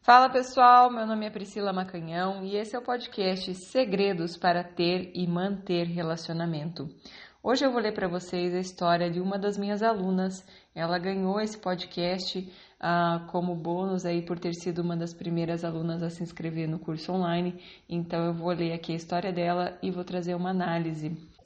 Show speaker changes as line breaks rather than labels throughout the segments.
Fala pessoal, meu nome é Priscila Macanhão e esse é o podcast Segredos para Ter e Manter Relacionamento. Hoje eu vou ler para vocês a história de uma das minhas alunas. Ela ganhou esse podcast ah, como bônus aí por ter sido uma das primeiras alunas a se inscrever no curso online. Então eu vou ler aqui a história dela e vou trazer uma análise.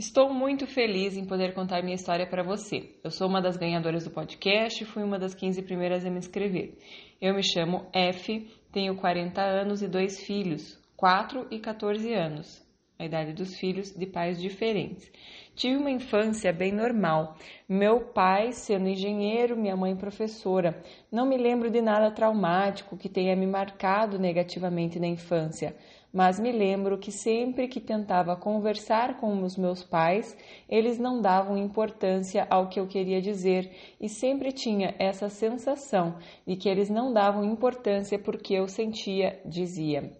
Estou muito feliz em poder contar minha história para você. Eu sou uma das ganhadoras do podcast e fui uma das 15 primeiras a me inscrever. Eu me chamo F, tenho 40 anos e dois filhos, 4 e 14 anos a idade dos filhos de pais diferentes. Tive uma infância bem normal. Meu pai sendo engenheiro, minha mãe professora. Não me lembro de nada traumático que tenha me marcado negativamente na infância, mas me lembro que sempre que tentava conversar com os meus pais, eles não davam importância ao que eu queria dizer e sempre tinha essa sensação de que eles não davam importância porque eu sentia, dizia.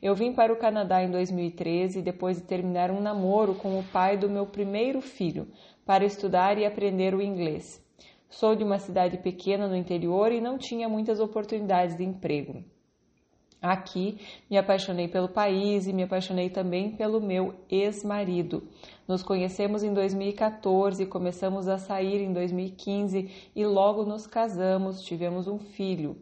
Eu vim para o Canadá em 2013 depois de terminar um namoro com o pai do meu primeiro filho para estudar e aprender o inglês. Sou de uma cidade pequena no interior e não tinha muitas oportunidades de emprego. Aqui me apaixonei pelo país e me apaixonei também pelo meu ex-marido. Nos conhecemos em 2014, começamos a sair em 2015 e logo nos casamos, tivemos um filho.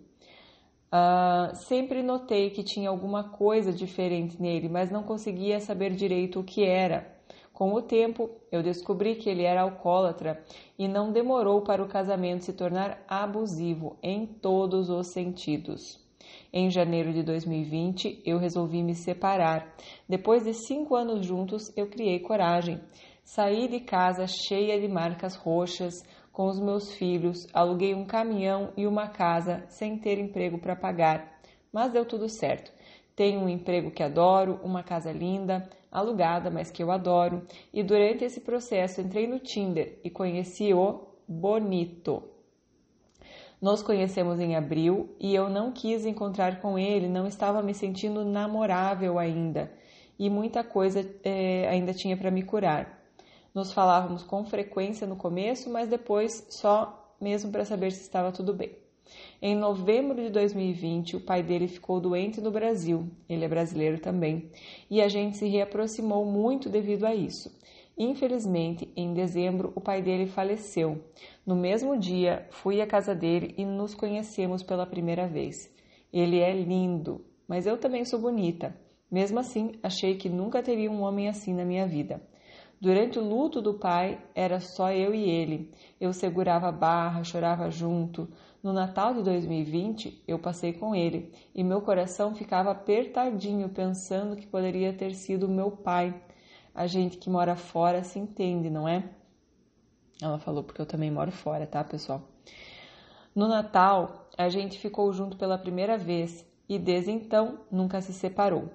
Uh, sempre notei que tinha alguma coisa diferente nele, mas não conseguia saber direito o que era. Com o tempo, eu descobri que ele era alcoólatra e não demorou para o casamento se tornar abusivo em todos os sentidos. Em janeiro de 2020, eu resolvi me separar. Depois de cinco anos juntos, eu criei coragem. Saí de casa cheia de marcas roxas, com os meus filhos, aluguei um caminhão e uma casa sem ter emprego para pagar, mas deu tudo certo. Tenho um emprego que adoro, uma casa linda, alugada, mas que eu adoro, e durante esse processo entrei no Tinder e conheci o Bonito. Nos conhecemos em abril e eu não quis encontrar com ele, não estava me sentindo namorável ainda e muita coisa é, ainda tinha para me curar. Nos falávamos com frequência no começo, mas depois só mesmo para saber se estava tudo bem. Em novembro de 2020, o pai dele ficou doente no Brasil, ele é brasileiro também, e a gente se reaproximou muito devido a isso. Infelizmente, em dezembro, o pai dele faleceu. No mesmo dia, fui à casa dele e nos conhecemos pela primeira vez. Ele é lindo, mas eu também sou bonita. Mesmo assim, achei que nunca teria um homem assim na minha vida. Durante o luto do pai, era só eu e ele. Eu segurava a barra, chorava junto. No Natal de 2020, eu passei com ele e meu coração ficava apertadinho pensando que poderia ter sido meu pai. A gente que mora fora se entende, não é? Ela falou porque eu também moro fora, tá, pessoal? No Natal, a gente ficou junto pela primeira vez e desde então nunca se separou.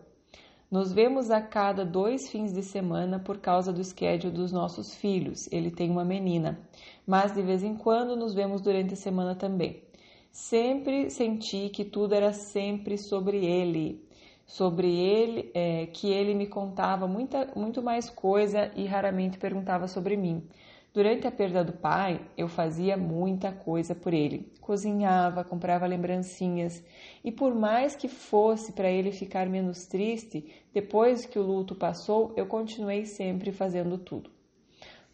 Nos vemos a cada dois fins de semana por causa do schedule dos nossos filhos. Ele tem uma menina, mas de vez em quando nos vemos durante a semana também. Sempre senti que tudo era sempre sobre ele, sobre ele, é, que ele me contava muita, muito mais coisa e raramente perguntava sobre mim. Durante a perda do pai, eu fazia muita coisa por ele. Cozinhava, comprava lembrancinhas, e por mais que fosse para ele ficar menos triste, depois que o luto passou, eu continuei sempre fazendo tudo.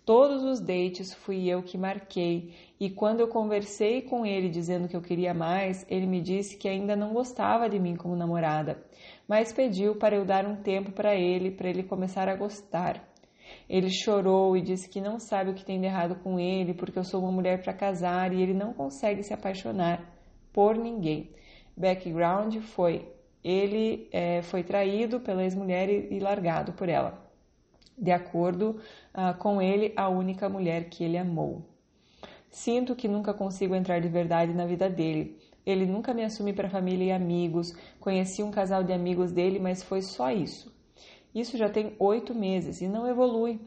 Todos os dates fui eu que marquei, e quando eu conversei com ele dizendo que eu queria mais, ele me disse que ainda não gostava de mim como namorada, mas pediu para eu dar um tempo para ele, para ele começar a gostar. Ele chorou e disse que não sabe o que tem de errado com ele, porque eu sou uma mulher para casar e ele não consegue se apaixonar por ninguém. Background foi ele é, foi traído pela ex-mulher e, e, largado por ela. De acordo ah, com ele, a única mulher que ele amou. Sinto que nunca consigo entrar de verdade na vida dele. Ele nunca me assume para família e amigos. Conheci um casal de amigos dele, mas foi só isso. Isso já tem oito meses e não evolui.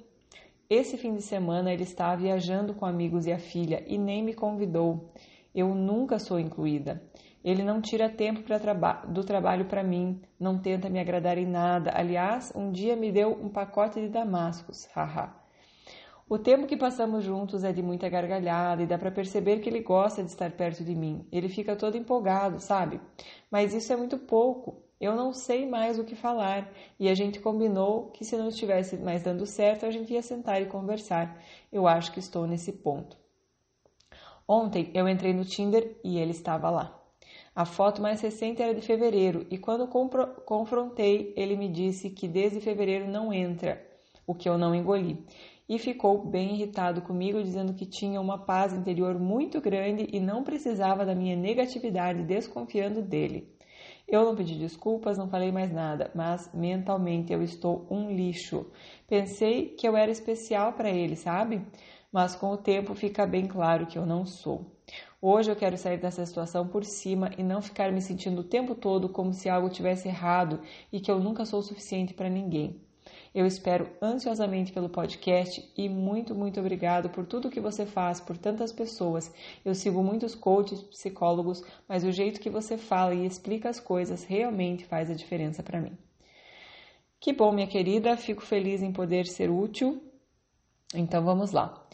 Esse fim de semana ele está viajando com amigos e a filha e nem me convidou. Eu nunca sou incluída. Ele não tira tempo traba do trabalho para mim, não tenta me agradar em nada. Aliás, um dia me deu um pacote de damascos. Haha. O tempo que passamos juntos é de muita gargalhada e dá para perceber que ele gosta de estar perto de mim. Ele fica todo empolgado, sabe? Mas isso é muito pouco. Eu não sei mais o que falar e a gente combinou que se não estivesse mais dando certo, a gente ia sentar e conversar. Eu acho que estou nesse ponto. Ontem eu entrei no Tinder e ele estava lá. A foto mais recente era de fevereiro e quando confrontei, ele me disse que desde fevereiro não entra, o que eu não engoli e ficou bem irritado comigo, dizendo que tinha uma paz interior muito grande e não precisava da minha negatividade, desconfiando dele. Eu não pedi desculpas, não falei mais nada, mas mentalmente eu estou um lixo. Pensei que eu era especial para ele, sabe? Mas com o tempo fica bem claro que eu não sou. Hoje eu quero sair dessa situação por cima e não ficar me sentindo o tempo todo como se algo tivesse errado e que eu nunca sou suficiente para ninguém. Eu espero ansiosamente pelo podcast e muito, muito obrigado por tudo que você faz por tantas pessoas. Eu sigo muitos coaches, psicólogos, mas o jeito que você fala e explica as coisas realmente faz a diferença para mim. Que bom, minha querida, fico feliz em poder ser útil. Então vamos lá.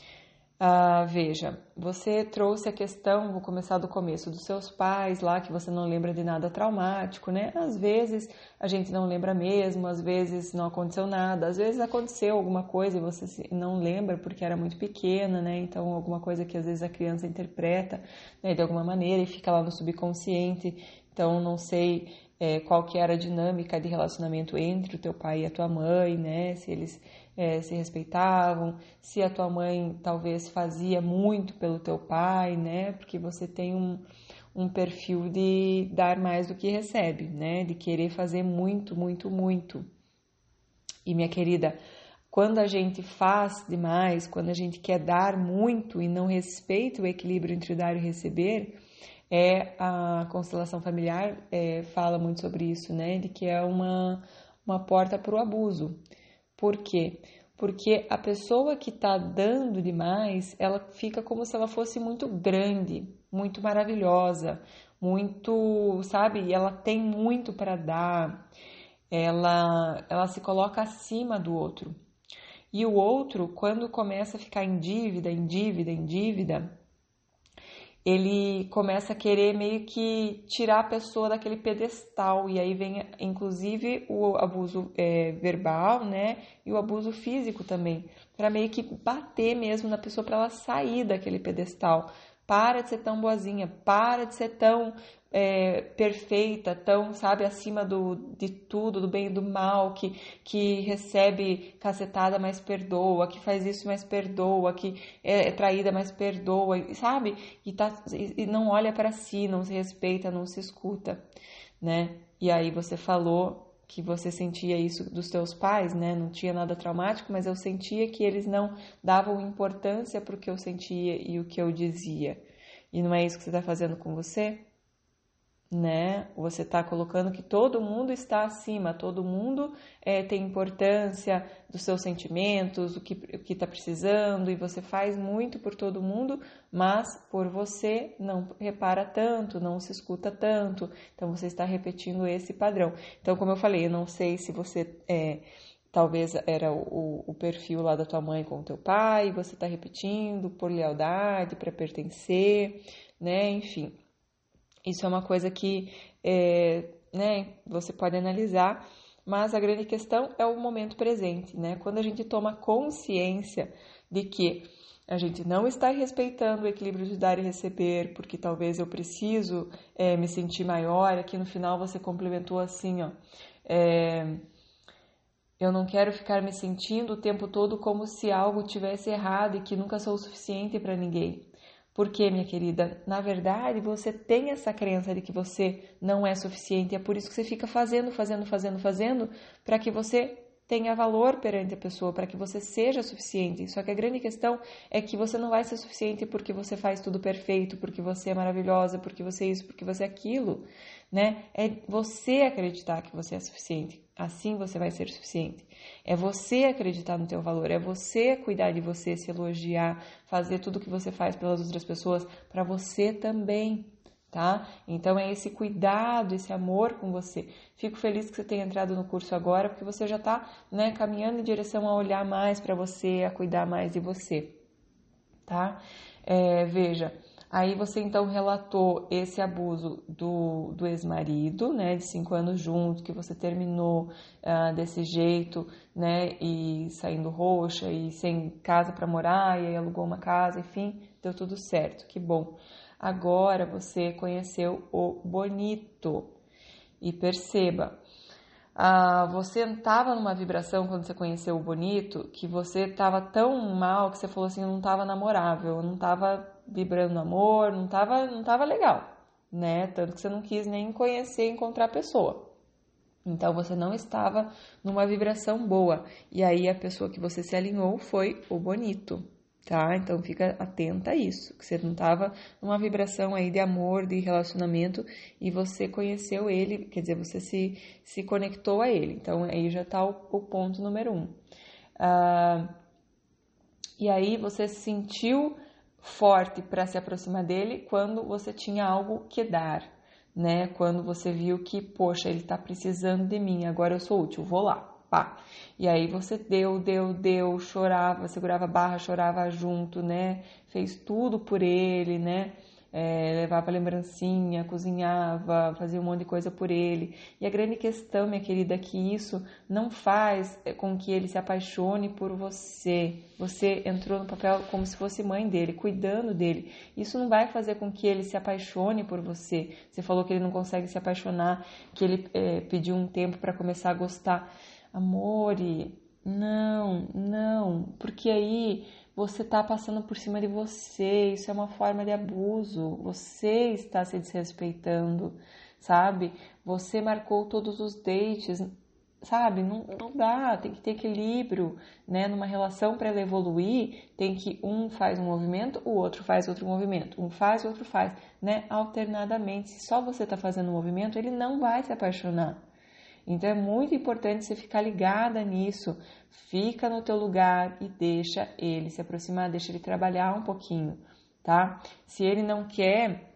Ah, veja, você trouxe a questão, vou começar do começo, dos seus pais lá, que você não lembra de nada traumático, né? Às vezes a gente não lembra mesmo, às vezes não aconteceu nada, às vezes aconteceu alguma coisa e você não lembra porque era muito pequena, né? Então, alguma coisa que às vezes a criança interpreta né, de alguma maneira e fica lá no subconsciente. Então, não sei é, qual que era a dinâmica de relacionamento entre o teu pai e a tua mãe, né? Se eles é, se respeitavam, se a tua mãe talvez fazia muito pelo teu pai, né? Porque você tem um, um perfil de dar mais do que recebe, né? De querer fazer muito, muito, muito. E minha querida, quando a gente faz demais, quando a gente quer dar muito e não respeita o equilíbrio entre dar e receber, é a constelação familiar é, fala muito sobre isso, né? De que é uma, uma porta para o abuso. Por quê? Porque a pessoa que está dando demais, ela fica como se ela fosse muito grande, muito maravilhosa, muito, sabe? Ela tem muito para dar. Ela, ela se coloca acima do outro. E o outro, quando começa a ficar em dívida, em dívida, em dívida, ele começa a querer meio que tirar a pessoa daquele pedestal e aí vem inclusive o abuso é, verbal, né, e o abuso físico também, para meio que bater mesmo na pessoa para ela sair daquele pedestal. Para de ser tão boazinha, para de ser tão é, perfeita, tão, sabe, acima do, de tudo, do bem e do mal, que, que recebe cacetada, mas perdoa, que faz isso, mas perdoa, que é, é traída, mas perdoa, sabe? E, tá, e não olha para si, não se respeita, não se escuta, né? E aí você falou que você sentia isso dos teus pais, né? Não tinha nada traumático, mas eu sentia que eles não davam importância para o que eu sentia e o que eu dizia. E não é isso que você está fazendo com você? Né? Você está colocando que todo mundo está acima, todo mundo é, tem importância dos seus sentimentos, o que está precisando, e você faz muito por todo mundo, mas por você não repara tanto, não se escuta tanto. Então você está repetindo esse padrão. Então, como eu falei, eu não sei se você é, talvez era o, o, perfil lá da tua mãe com o teu pai, você está repetindo por lealdade, para pertencer, né? Enfim. Isso é uma coisa que é, né, você pode analisar, mas a grande questão é o momento presente, né? Quando a gente toma consciência de que a gente não está respeitando o equilíbrio de dar e receber, porque talvez eu preciso é, me sentir maior. Aqui no final você complementou assim, ó. É, eu não quero ficar me sentindo o tempo todo como se algo tivesse errado e que nunca sou o suficiente para ninguém. Porque, minha querida, na verdade você tem essa crença de que você não é suficiente, é por isso que você fica fazendo, fazendo, fazendo, fazendo, para que você tenha valor perante a pessoa, para que você seja suficiente. Só que a grande questão é que você não vai ser suficiente porque você faz tudo perfeito, porque você é maravilhosa, porque você é isso, porque você é aquilo, né? É você acreditar que você é suficiente. Assim você vai ser suficiente. É você acreditar no teu valor, é você cuidar de você, se elogiar, fazer tudo o que você faz pelas outras pessoas para você também, tá? Então é esse cuidado, esse amor com você. Fico feliz que você tenha entrado no curso agora, porque você já está né, caminhando em direção a olhar mais para você, a cuidar mais de você, tá? É, veja, aí você então relatou esse abuso do, do ex-marido, né, de cinco anos juntos, que você terminou uh, desse jeito, né, e saindo roxa e sem casa para morar, e aí alugou uma casa, enfim, deu tudo certo, que bom. Agora você conheceu o bonito. E perceba, ah, você estava numa vibração quando você conheceu o bonito que você estava tão mal que você falou assim, eu não estava namorável, eu não estava vibrando amor, não estava não tava legal, né? Tanto que você não quis nem conhecer, encontrar a pessoa. Então você não estava numa vibração boa. E aí a pessoa que você se alinhou foi o bonito tá? Então fica atenta a isso, que você não estava numa vibração aí de amor, de relacionamento e você conheceu ele, quer dizer, você se, se conectou a ele. Então aí já está o, o, ponto número um. Ah, e aí você se sentiu forte para se aproximar dele quando você tinha algo que dar, né? Quando você viu que, poxa, ele está precisando de mim, agora eu sou útil, vou lá pá. E aí você deu, deu, deu, chorava, segurava a barra, chorava junto, né? Fez tudo por ele, né? É, levava lembrancinha, cozinhava, fazia um monte de coisa por ele. E a grande questão, minha querida, é que isso não faz é, com que ele se apaixone por você. Você entrou no papel como se fosse mãe dele, cuidando dele. Isso não vai fazer com que ele se apaixone por você. Você falou que ele não consegue se apaixonar, que ele é, pediu um tempo para começar a gostar. Amore, não, não, porque aí você está passando por cima de você, isso é uma forma de abuso, você está se desrespeitando, sabe? Você marcou todos os dates, sabe? Não, não dá, tem que ter equilíbrio, né? Numa relação para ela evoluir, tem que um faz um movimento, o outro faz outro movimento, um faz, o outro faz, né? Alternadamente. Se só você está fazendo um movimento, ele não vai se apaixonar. Então é muito importante você ficar ligada nisso. Fica no teu lugar e deixa ele se aproximar, deixa ele trabalhar um pouquinho, tá? Se ele não quer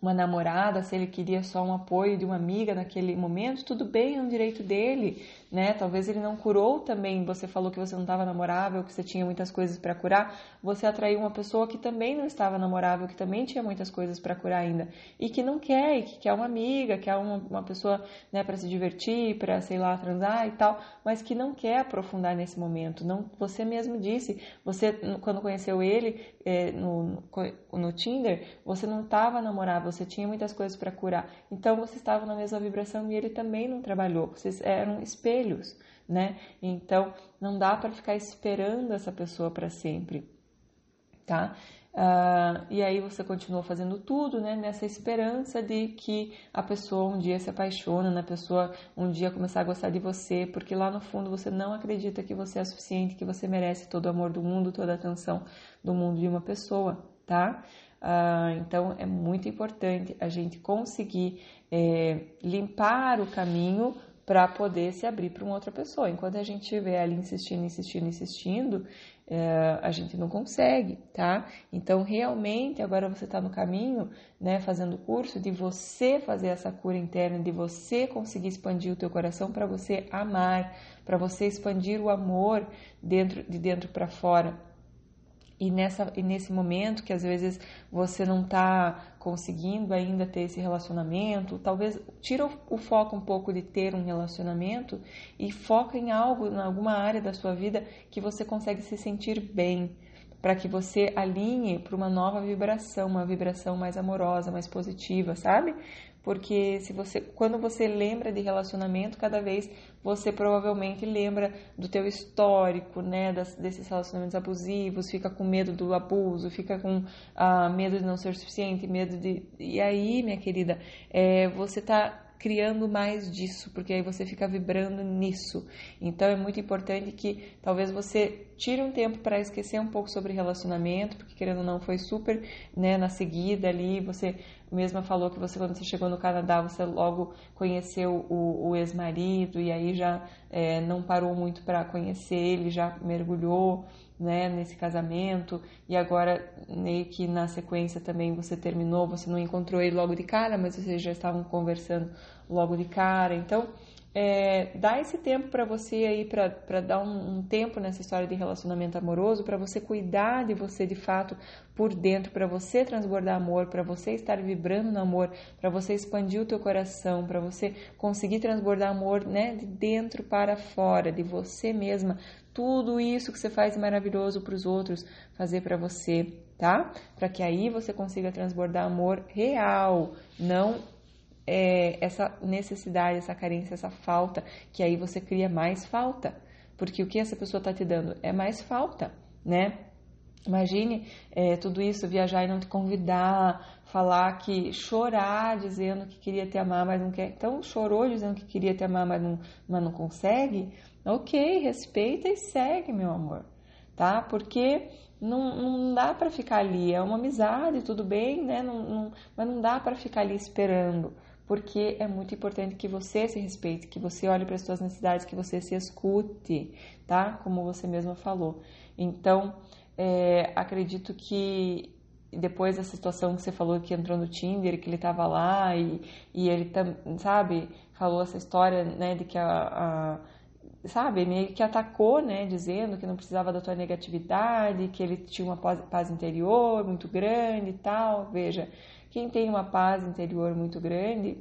uma namorada, se ele queria só um apoio de uma amiga naquele momento, tudo bem, é um direito dele né? Talvez ele não curou também. Você falou que você não estava namorável, que você tinha muitas coisas para curar. Você atraiu uma pessoa que também não estava namorável, que também tinha muitas coisas para curar ainda e que não quer, e que quer uma amiga, quer uma, uma pessoa, né, para se divertir, para sei lá transar e tal, mas que não quer aprofundar nesse momento. Não, você mesmo disse. Você quando conheceu ele é, no, no Tinder, você não estava namorável, você tinha muitas coisas para curar. Então você estava na mesma vibração e ele também não trabalhou. Vocês eram espelhos né? Então não dá para ficar esperando essa pessoa para sempre, tá? Uh, e aí você continua fazendo tudo, né? Nessa esperança de que a pessoa um dia se apaixone, na pessoa um dia começar a gostar de você, porque lá no fundo você não acredita que você é suficiente, que você merece todo o amor do mundo, toda a atenção do mundo de uma pessoa, tá? Uh, então é muito importante a gente conseguir é, limpar o caminho para poder se abrir para uma outra pessoa. Enquanto a gente estiver ali insistindo, insistindo, insistindo, é, a gente não consegue, tá? Então, realmente, agora você está no caminho, né, fazendo o curso, de você fazer essa cura interna, de você conseguir expandir o teu coração para você amar, para você expandir o amor dentro de dentro para fora, e, nessa, e nesse momento que às vezes você não está conseguindo ainda ter esse relacionamento, talvez tira o, o, foco um pouco de ter um relacionamento e foca em algo, em alguma área da sua vida que você consegue se sentir bem, para que você alinhe para uma nova vibração, uma vibração mais amorosa, mais positiva, sabe? Porque se você, quando você lembra de relacionamento, cada vez você provavelmente lembra do teu histórico, né, das, desses relacionamentos abusivos, fica com medo do abuso, fica com ah, medo de não ser suficiente, medo de e aí, minha querida, é, você está criando mais disso, porque aí você fica vibrando nisso. Então é muito importante que talvez você tire um tempo para esquecer um pouco sobre relacionamento, porque querendo ou não foi super, né, na seguida ali, você mesma falou que você quando você chegou no Canadá, você logo conheceu o, o ex-marido e aí já é, não parou muito para conhecer ele, já mergulhou, né, nesse casamento e agora meio que na sequência também você terminou, você não encontrou ele logo de cara, mas vocês já estavam conversando logo de cara, então é, dá esse tempo para você aí, para dar um, um, tempo nessa história de relacionamento amoroso, para você cuidar de você de fato por dentro, para você transbordar amor, para você estar vibrando no amor, para você expandir o teu coração, para você conseguir transbordar amor, né, de dentro para fora, de você mesma. Tudo isso que você faz maravilhoso para os outros, fazer para você, tá? Para que aí você consiga transbordar amor real, não é, essa necessidade, essa carência, essa falta, que aí você cria mais falta. Porque o que essa pessoa está te dando é mais falta, né? Imagine é, tudo isso, viajar e não te convidar, falar que chorar dizendo que queria te amar, mas não quer. Então, chorou dizendo que queria te amar, mas não, mas não consegue. Ok, respeita e segue, meu amor, tá? Porque não, não dá para ficar ali. É uma amizade, tudo bem, né? Não, não, mas não dá para ficar ali esperando porque é muito importante que você se respeite, que você olhe para as suas necessidades, que você se escute, tá? Como você mesma falou. Então, é, acredito que depois dessa situação que você falou que entrou no Tinder, que ele estava lá e, e ele, sabe, falou essa história, né, de que a, a sabe, meio que atacou, né, dizendo que não precisava da tua negatividade, que ele tinha uma paz, paz interior muito grande e tal. Veja, quem tem uma paz interior muito grande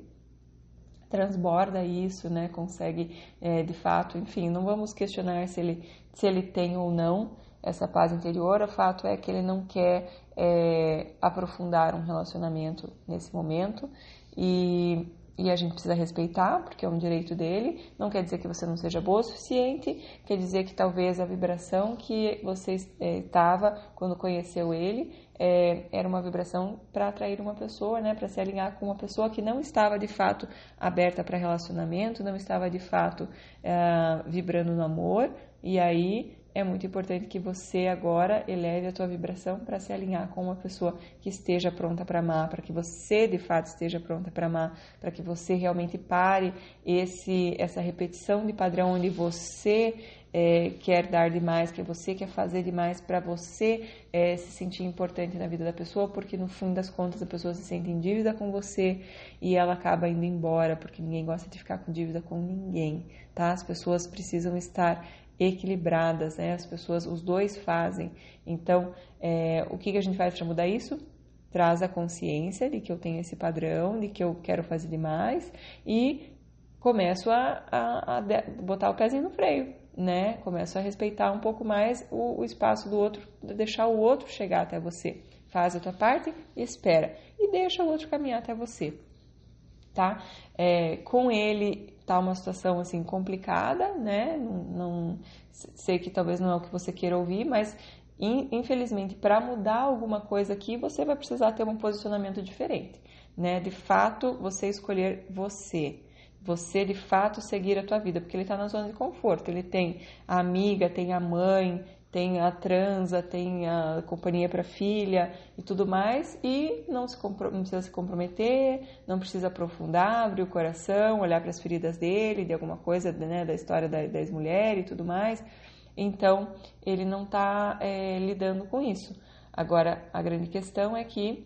transborda isso, né? Consegue, é, de fato, enfim, não vamos questionar se ele, se ele tem ou não essa paz interior. O fato é que ele não quer é, aprofundar um relacionamento nesse momento e e a gente precisa respeitar, porque é um direito dele. Não quer dizer que você não seja boa o suficiente, quer dizer que talvez a vibração que você estava é, quando conheceu ele é, era uma vibração para atrair uma pessoa, né, para se alinhar com uma pessoa que não estava de fato aberta para relacionamento, não estava de fato é, vibrando no amor, e aí é muito importante que você agora eleve a tua vibração para se alinhar com uma pessoa que esteja pronta para amar, para que você de fato esteja pronta para amar, para que você realmente pare esse essa repetição de padrão onde você é, quer dar demais, que você quer fazer demais para você é, se sentir importante na vida da pessoa, porque no fim das contas a pessoa se sente em dívida com você e ela acaba indo embora, porque ninguém gosta de ficar com dívida com ninguém, tá? As pessoas precisam estar equilibradas, né? As pessoas, os dois fazem. Então, é, o que, que a gente faz para mudar isso? Traz a consciência de que eu tenho esse padrão, de que eu quero fazer demais e começo a, a, a botar o pezinho no freio, né? Começo a respeitar um pouco mais o, o espaço do outro, deixar o outro chegar até você. Faz a tua parte espera. E deixa o outro caminhar até você, tá? É, com ele tá uma situação assim complicada, né? Não, não, sei que talvez não é o que você queira ouvir, mas infelizmente para mudar alguma coisa aqui você vai precisar ter um posicionamento diferente, né? De fato você escolher você, você de fato seguir a tua vida, porque ele está na zona de conforto. Ele tem a amiga, tem a mãe, tem a transa, tem a companhia para filha e tudo mais, e não, se não precisa se comprometer, não precisa aprofundar, abrir o coração, olhar para as feridas dele, de alguma coisa né, da história da, da ex-mulher e tudo mais. Então, ele não está é, lidando com isso. Agora, a grande questão é que,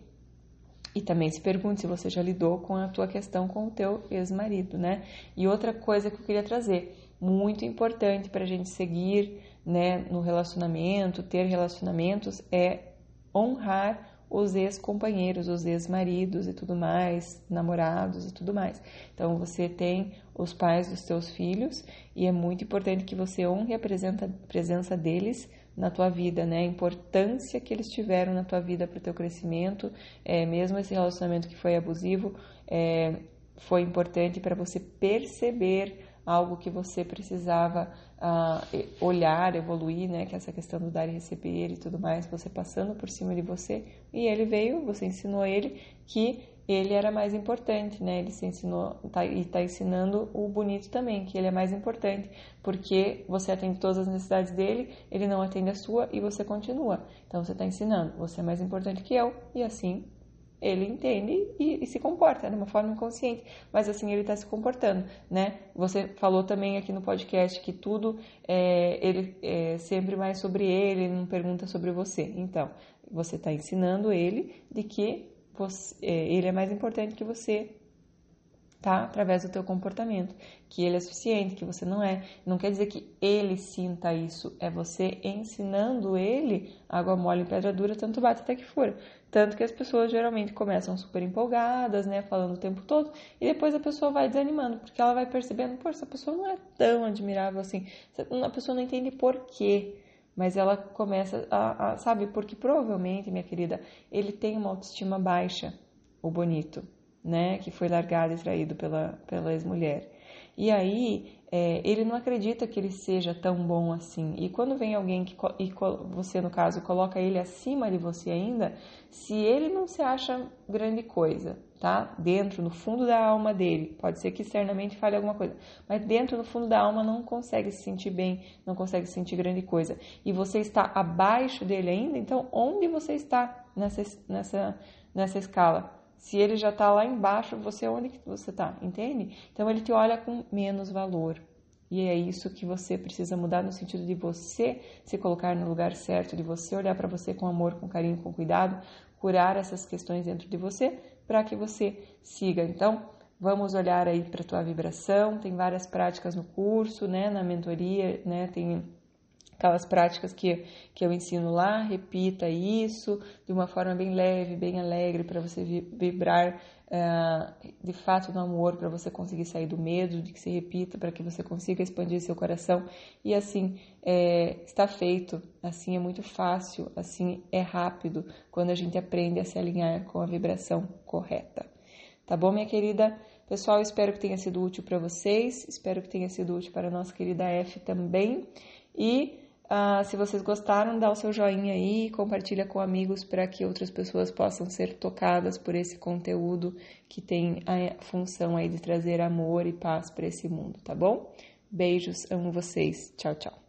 e também se pergunte se você já lidou com a tua questão com o teu ex-marido, né? E outra coisa que eu queria trazer, muito importante para a gente seguir né, no relacionamento, ter relacionamentos, é honrar os ex-companheiros, os ex-maridos e tudo mais, namorados e tudo mais. Então você tem os pais dos seus filhos e é muito importante que você honre a presença deles na tua vida, né? A importância que eles tiveram na tua vida para o teu crescimento, é, mesmo esse relacionamento que foi abusivo, é, foi importante para você perceber algo que você precisava uh, olhar, evoluir, né? Que é essa questão do dar e receber e tudo mais, você passando por cima de você. E ele veio, você ensinou ele que ele era mais importante, né? Ele se ensinou tá, e está ensinando o bonito também, que ele é mais importante, porque você atende todas as necessidades dele, ele não atende a sua e você continua. Então você está ensinando, você é mais importante que eu, e assim ele entende e, e, se comporta de uma forma inconsciente, mas assim ele está se comportando, né? Você falou também aqui no podcast que tudo é, ele é sempre mais sobre ele, não pergunta sobre você. Então, você está ensinando ele de que você, é, ele é mais importante que você, tá? Através do teu comportamento, que ele é suficiente, que você não é. Não quer dizer que ele sinta isso, é você ensinando ele água mole em pedra dura, tanto bate até que for. Tanto que as pessoas geralmente começam super empolgadas, né, falando o tempo todo, e depois a pessoa vai desanimando, porque ela vai percebendo, pô, essa pessoa não é tão admirável assim, a pessoa não entende por quê. Mas ela começa a, a, sabe, porque provavelmente, minha querida, ele tem uma autoestima baixa, o bonito, né, que foi largado e traído pela, pela ex-mulher. E aí, é, ele não acredita que ele seja tão bom assim. E quando vem alguém que, e você, no caso, coloca ele acima de você ainda, se ele não se acha grande coisa, tá? Dentro, no fundo da alma dele, pode ser que externamente fale alguma coisa, mas dentro, no fundo da alma, não consegue se sentir bem, não consegue se sentir grande coisa. E você está abaixo dele ainda, então onde você está nessa, nessa, nessa escala? Se ele já está lá embaixo, você onde que você está, entende? Então ele te olha com menos valor. E é isso que você precisa mudar no sentido de você se colocar no lugar certo, de você olhar para você com amor, com carinho, com cuidado, curar essas questões dentro de você para que você siga. Então, vamos olhar aí para a tua vibração. Tem várias práticas no curso, né, na mentoria, né, tem aquelas práticas que, que eu ensino lá, repita isso de uma forma bem leve, bem alegre, para você vibrar uh, de fato no amor, para você conseguir sair do medo, de que se repita, para que você consiga expandir seu coração. E assim é, está feito, assim é muito fácil, assim é rápido, quando a gente aprende a se alinhar com a vibração correta. Tá bom, minha querida? Pessoal, espero que tenha sido útil para vocês, espero que tenha sido útil para a nossa querida F também. E ah, se vocês gostaram, dá o seu joinha aí, compartilha com amigos para que outras pessoas possam ser tocadas por esse conteúdo que tem a função aí de trazer amor e paz para esse mundo, tá bom? Beijos, amo vocês. Tchau, tchau.